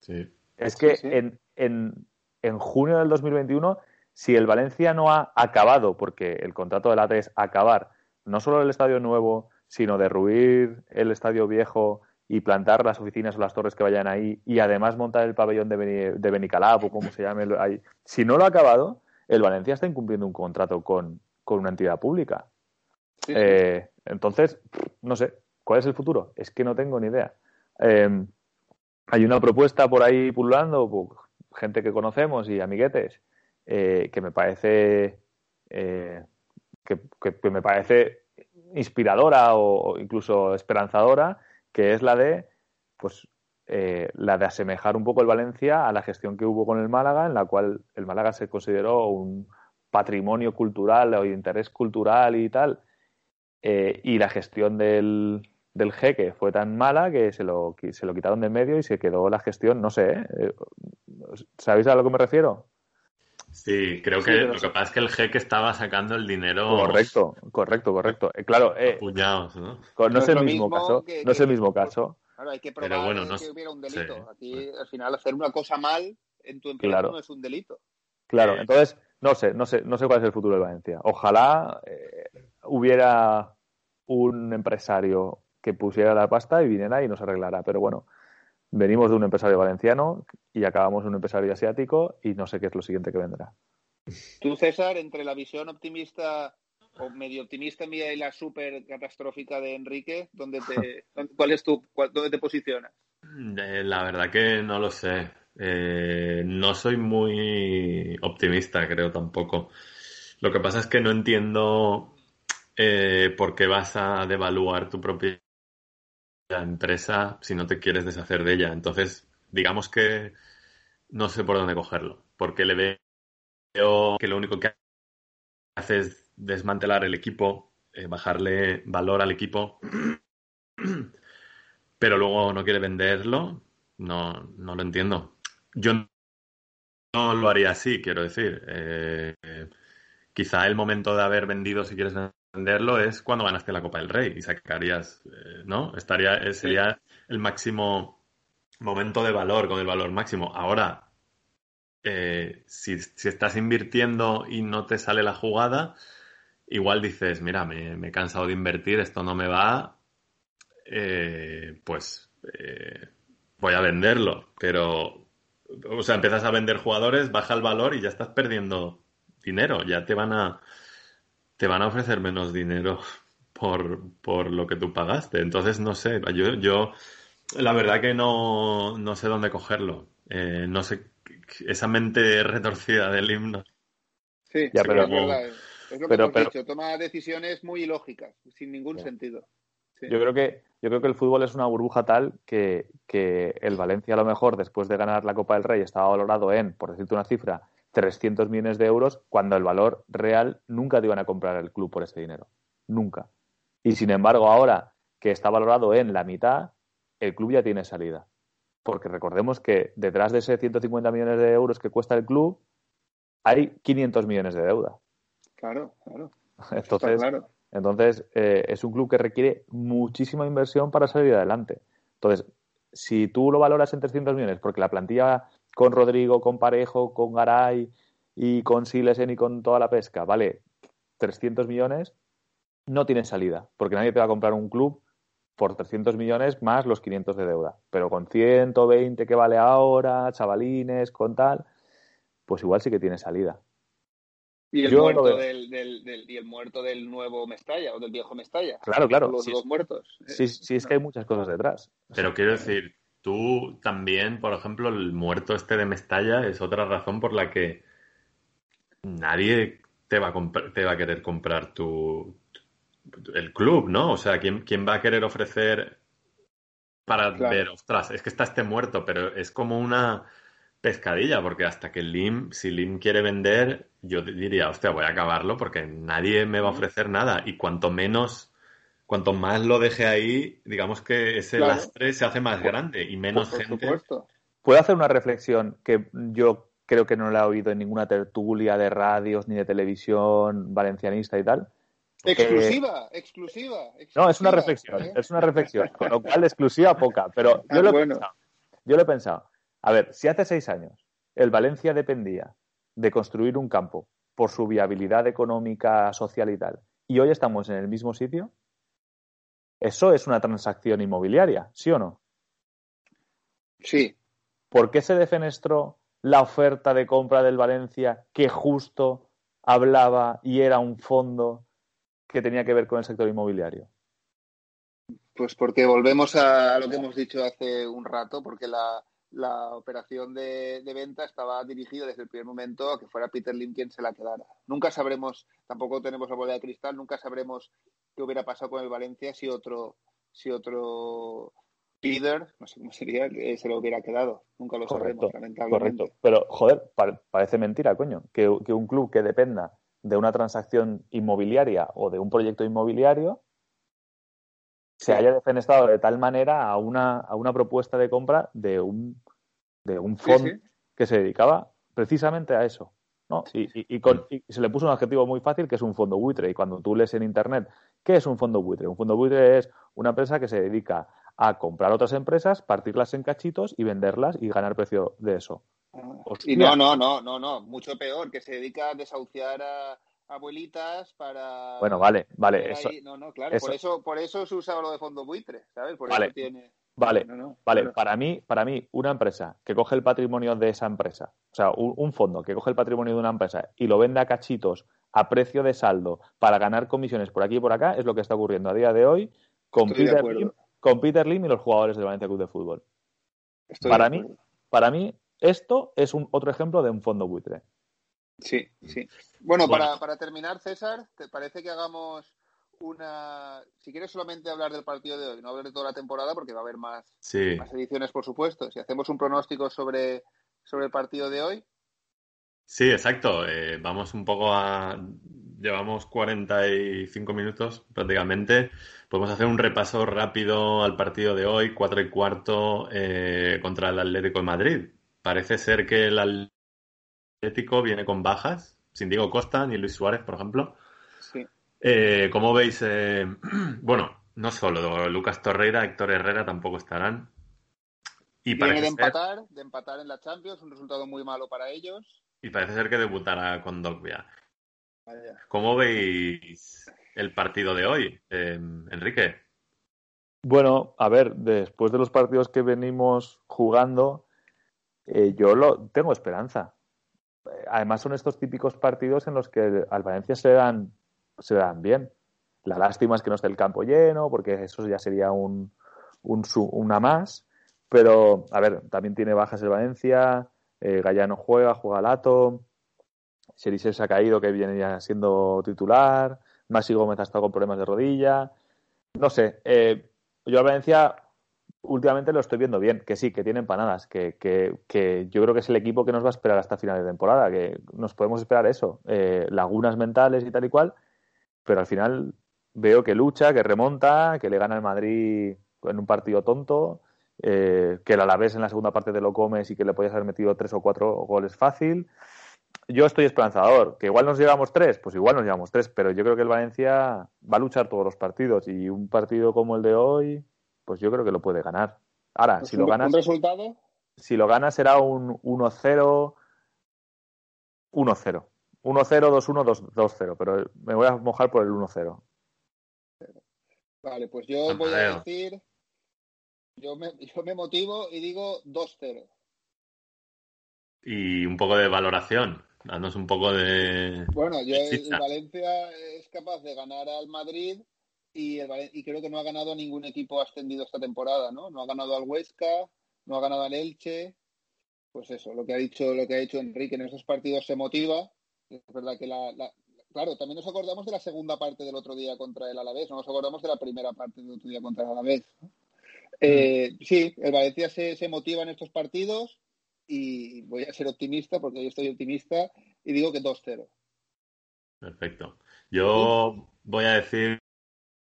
Sí. Es que En, en, en, junio del 2021, si el Valencia no ha acabado, porque el contrato del AT es acabar no solo el estadio nuevo, sino derruir el estadio viejo y plantar las oficinas o las torres que vayan ahí y además montar el pabellón de, de Benicalap o como se llame ahí. Si no lo ha acabado, el Valencia está incumpliendo un contrato con, con una entidad pública. Eh, entonces, no sé, ¿cuál es el futuro? Es que no tengo ni idea. Em, hay una propuesta por ahí pululando, gente que conocemos y amiguetes, eh, que me parece eh, que, me parece inspiradora o, incluso esperanzadora, que es la de pues eh, la de asemejar un poco el Valencia a la gestión que hubo con el Málaga, en la cual el Málaga se consideró un patrimonio cultural o de interés cultural y tal, y la gestión del, del jeque fue tan mala que se lo, se lo quitaron de medio y se quedó la gestión, no sé, ¿eh? ¿sabéis a lo que me refiero? Sí, creo que lo que pasa es que el jeque estaba sacando el dinero. Correcto, correcto, correcto. Eh, claro, eh, ¿no? No, es el mismo caso. no es el mismo caso. Claro, hay que probar Pero bueno, no, que hubiera un delito. Aquí, al final, hacer una cosa mal en tu empresa no es un delito. Claro, entonces, no sé, no sé, no sé cuál es el futuro de Valencia. Ojalá hubiera un empresario que pusiera la pasta y viniera y nos arreglara. Pero bueno, venimos de un empresario valenciano y acabamos de un empresario asiático y no sé qué es lo siguiente que vendrá. Tú, César, entre la visión optimista o medio optimista mía y la súper catastrófica de Enrique, ¿dónde te, ¿cuál es tu, ¿dónde te posicionas? Eh, la verdad que no lo sé. Eh, no soy muy optimista, creo tampoco. Lo que pasa es que no entiendo eh, ¿por qué vas a devaluar tu propia empresa si no te quieres deshacer de ella? Entonces, digamos que no sé por dónde cogerlo, porque le veo que lo único que hace es desmantelar el equipo, eh, bajarle valor al equipo, pero luego no quiere venderlo, no, no lo entiendo. Yo no lo haría así, quiero decir. Eh, quizá el momento de haber vendido, si quieres venderlo, es cuando ganaste la Copa del Rey y sacarías, eh, ¿no? Estaría, eh, sería el máximo momento de valor, con el valor máximo. Ahora, si, estás invirtiendo y no te sale la jugada, igual dices, mira, me, he cansado de invertir, esto no me va, pues voy a venderlo. Pero o sea, empiezas a vender jugadores, baja el valor y ya estás perdiendo dinero. Ya te van a, te van a ofrecer menos dinero por, por lo que tú pagaste. Entonces, no sé, yo, yo la verdad que no, no sé dónde cogerlo. Eh, no sé, esa mente retorcida del himno. Sí, ya, pero, es verdad. Es lo que hemos dicho, toma decisiones muy ilógicas, sin ningún sentido. Yo creo que yo creo que el fútbol es una burbuja tal que, el Valencia a lo mejor después de ganar la Copa del Rey estaba valorado en, por decirte una cifra, 300 millones de euros, cuando el valor real nunca te iban a comprar el club por ese dinero. Nunca. Y sin embargo, ahora que está valorado en la mitad, el club ya tiene salida. Porque recordemos que detrás de ese 150 millones de euros que cuesta el club, hay 500 millones de deuda. Claro, claro. Entonces, claro. Entonces, eh, es un club que requiere muchísima inversión para salir adelante. Entonces, si tú lo valoras en 300 millones, porque la plantilla con Rodrigo, con Parejo, con Garay y con Silesen y con toda la pesca, vale 300 millones, no tiene salida, porque nadie te va a comprar un club por 300 millones más los 500 de deuda. Pero con 120 que vale ahora, chavalines, con tal, pues igual sí que tiene salida. Y el, muerto del, del, y el muerto del nuevo Mestalla o del viejo Mestalla. Claro, claro. Los dos muertos. Sí, sí, es que hay muchas cosas detrás. Pero quiero decir, tú también, por ejemplo, el muerto este de Mestalla es otra razón por la que nadie te va a, te va a querer comprar tu, el club, ¿no? O sea, ¿quién, quién va a querer ofrecer para ver, ostras, es que está este muerto, pero es como una pescadilla, porque hasta que Lim, si Lim quiere vender, yo diría, hostia, voy a acabarlo porque nadie me va a ofrecer nada. Y cuanto menos, cuanto más lo deje ahí, digamos que ese lastre se hace más grande y menos gente. Puedo hacer una reflexión que yo creo que no la he oído en ninguna tertulia de radios ni de televisión valencianista y tal. Exclusiva, exclusiva, No, es una reflexión, ¿eh? es una reflexión, con lo cual exclusiva poca, pero yo, lo he pensado, yo lo he pensado. A ver, si hace seis años el Valencia dependía de construir un campo por su viabilidad económica, social y tal, y hoy estamos en el mismo sitio, eso es una transacción inmobiliaria, ¿sí o no? Sí. ¿Por qué se defenestró la oferta de compra del Valencia que justo hablaba y era un fondo que tenía que ver con el sector inmobiliario? Pues porque volvemos a lo que hemos dicho hace un rato, porque la, la operación de, venta estaba dirigida desde el primer momento a que fuera Peter Lim quien se la quedara. Nunca sabremos, tampoco tenemos la bola de cristal, nunca sabremos qué hubiera pasado con el Valencia si otro, si otro Peter, no sé cómo sería, eh, se lo hubiera quedado. Nunca lo sabremos, lamentablemente. Correcto. Pero, joder, parece mentira, coño, que, un club que dependa de una transacción inmobiliaria o de un proyecto inmobiliario se haya defenestrado de tal manera a una, a una propuesta de compra de un, de un fondo que se dedicaba precisamente a eso. ¿no? Y, y, con, y, se le puso un adjetivo muy fácil que es un fondo buitre. Y cuando tú lees en Internet, ¿qué es un fondo buitre? Un fondo buitre es una empresa que se dedica a comprar otras empresas, partirlas en cachitos y venderlas y ganar precio de eso. Ah, y no, no, no, no, no, mucho peor, que se dedica a desahuciar a, abuelitas para. Bueno, vale, vale. Eso, no, no, claro. Por, eso, por eso se usaba lo de fondo buitre, ¿sabes? Por vale. eso tiene. Vale, vale. Para mí, para mí, una empresa que coge el patrimonio de esa empresa, o sea, un, fondo que coge el patrimonio de una empresa y lo vende a cachitos a precio de saldo para ganar comisiones por aquí y por acá, es lo que está ocurriendo a día de hoy con, Peter, Lim, con Peter Lim y los jugadores del Valencia Club de Fútbol. para mí, para mí, esto es un otro ejemplo de un fondo buitre. Sí, sí. Bueno, Para, para terminar, César, ¿te parece que hagamos una. Si quieres solamente hablar del partido de hoy, no hablar de toda la temporada, porque va a haber más, sí. más ediciones, por supuesto. Si hacemos un pronóstico sobre, sobre el partido de hoy. Sí, exacto. Eh, vamos un poco a. Llevamos 45 minutos prácticamente. Podemos hacer un repaso rápido al partido de hoy, 4 y cuarto eh, contra el Atlético de Madrid. Parece ser que el Atlético viene con bajas, sin Diego Costa ni Luis Suárez, por ejemplo. Sí. Eh, como veis, eh, bueno, no solo Lucas Torreira, Héctor Herrera tampoco estarán. Y Viene de empatar, de empatar en la Champions, un resultado muy malo para ellos. Y parece ser que debutará con Dogbia. ¿Cómo veis el partido de hoy, eh, Enrique? Bueno, a ver, después de los partidos que venimos jugando, eh, yo lo tengo esperanza. Además son estos típicos partidos en los que al Valencia se dan, se dan bien. La lástima es que no esté el campo lleno, porque eso ya sería un, un una más. Pero, a ver, también tiene bajas el Valencia, eh, Gallano juega, juega Lato, Cherise se ha caído, que viene ya siendo titular, Masi Gómez ha estado con problemas de rodilla. No sé, eh, yo a Valencia últimamente lo estoy viendo bien, que sí, que tiene empanadas, que, que, yo creo que es el equipo que nos va a esperar hasta final de temporada, que nos podemos esperar eso, eh, lagunas mentales y tal y cual, pero al final veo que lucha, que remonta, que le gana el Madrid en un partido tonto, eh, que el Alavés en la segunda parte te lo comes y que le podías haber metido tres o cuatro goles fácil. Yo estoy esperanzador, que igual nos llevamos tres, pues igual nos llevamos tres, pero yo creo que el Valencia va a luchar todos los partidos y un partido como el de hoy, pues yo creo que lo puede ganar. Ahora, pues si lo ganas. ¿Un resultado? Si lo ganas será un 1-0, 1-0. 1-0, 2-1, 2-0, pero me voy a mojar por el 1-0. Vale, pues yo voy a decir. Yo me, yo me motivo y digo 2-0. Y un poco de valoración. Danos un poco de. Bueno, yo, el Valencia es capaz de ganar al Madrid y, y creo que no ha ganado a ningún equipo ascendido esta temporada, ¿no? No ha ganado al Huesca, no ha ganado al Elche. Pues eso, lo que ha dicho, lo que ha dicho Enrique en esos partidos se motiva. Es verdad que la, claro, también nos acordamos de la segunda parte del otro día contra el Alavés, no nos acordamos de la primera parte del otro día contra el Alavés. Eh, sí, el Valencia se, se motiva en estos partidos y voy a ser optimista porque yo estoy optimista y digo que 2-0. Perfecto. Yo voy a decir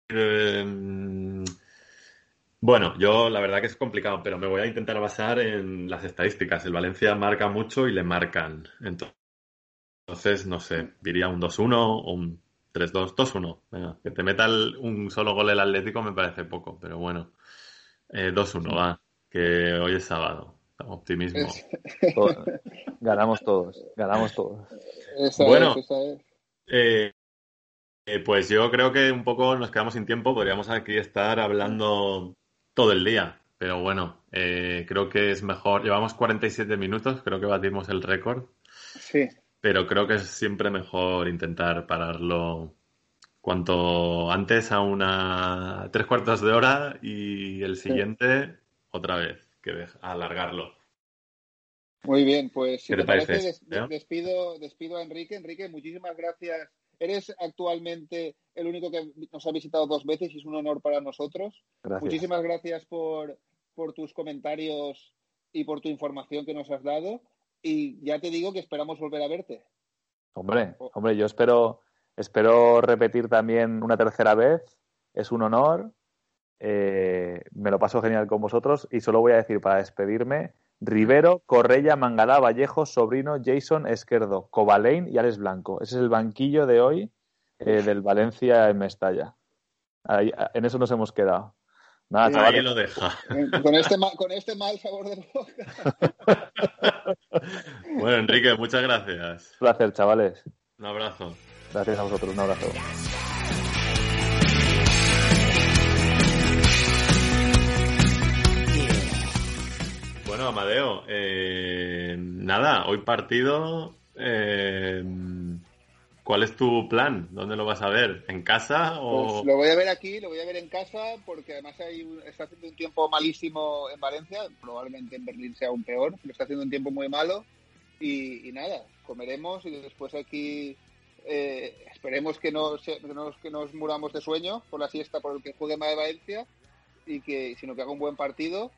Em, bueno, yo la verdad que es complicado, pero me voy a intentar basar en las estadísticas. El Valencia marca mucho y le marcan. Entonces, no sé, diría un 2-1 o un 3-2, 2-1. que te meta un solo gol el Atlético me parece poco, pero bueno. 2-1, eh, va, que hoy es sábado. Optimismo. ganamos todos, ganamos todos. bueno, Eh, eh, pues yo creo que un poco nos quedamos sin tiempo, podríamos aquí estar hablando todo el día, pero bueno, eh, creo que es mejor, llevamos 47 minutos, creo que batimos el récord. Sí. Pero creo que es siempre mejor intentar pararlo cuanto antes a una tres cuartos de hora y el siguiente otra vez, que alargarlo. Muy bien, pues si te, parece, despido, despido a Enrique. Enrique, muchísimas gracias Eres actualmente el único que nos ha visitado dos veces y es un honor para nosotros. Muchísimas gracias por, por tus comentarios y por tu información que nos has dado. Y ya te digo que esperamos volver a verte. Hombre, oh. hombre, yo espero, espero repetir también una tercera vez. Es un honor. Eh, me lo paso genial con vosotros. Y solo voy a decir para despedirme Rivero, Correia, Mangalá, Vallejo, Sobrino, Jason, Esquerdo, Cobalein y Alex Blanco. Ese es el banquillo de hoy eh, del Valencia en Mestalla. en eso nos hemos quedado. Nada, Ahí lo deja. Con este, con este mal sabor de boca. bueno, Enrique, muchas gracias. Un placer, chavales. Un abrazo. Gracias a vosotros, un abrazo. Bueno, Amadeo, eh, nada, hoy partido. Eh, ¿Cuál es tu plan? ¿Dónde lo vas a ver? ¿En casa o...? Pues lo voy a ver aquí, lo voy a ver en casa, porque además hay, está haciendo un tiempo malísimo en Valencia, probablemente en Berlín sea aún peor, pero está haciendo un tiempo muy malo. Y, nada, comeremos y después aquí eh, esperemos que no, que nos muramos de sueño por la siesta por el que juegue más de Valencia y que sino que haga un buen partido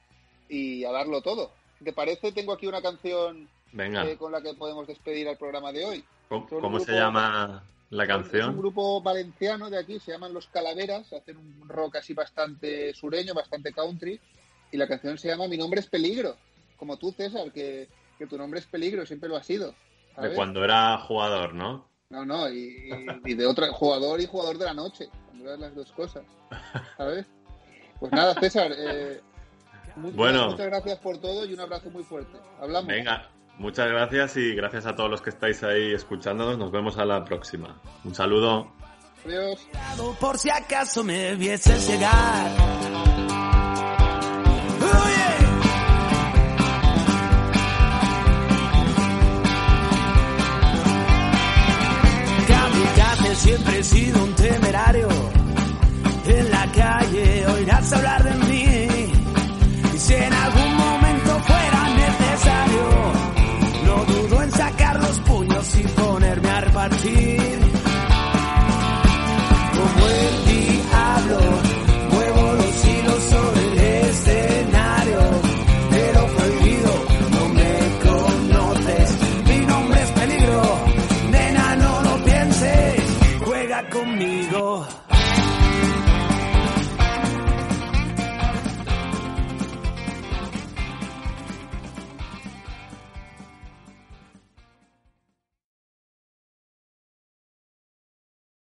y a darlo todo. ¿Te parece? Tengo aquí una canción eh, con la que podemos despedir al programa de hoy. ¿Cómo, se llama la canción? Es un grupo valenciano de aquí, se llaman Los Calaveras, hacen un rock así bastante sureño, bastante country, y la canción se llama Mi nombre es Peligro, como tú, César, que, tu nombre es Peligro, siempre lo ha sido. De cuando era jugador, ¿no? No, no, y, de otro jugador y jugador de la noche, cuando eran las dos cosas, ¿sabes? Pues nada, César, eh, bueno. muchas gracias por todo y un abrazo muy fuerte. Hablamos. Venga, Muchas gracias y gracias a todos los que estáis ahí escuchándonos. Nos vemos a la próxima. Un saludo. Adiós. Por si acaso me vieses llegar. Siempre he sido un temerario. En la calle partir.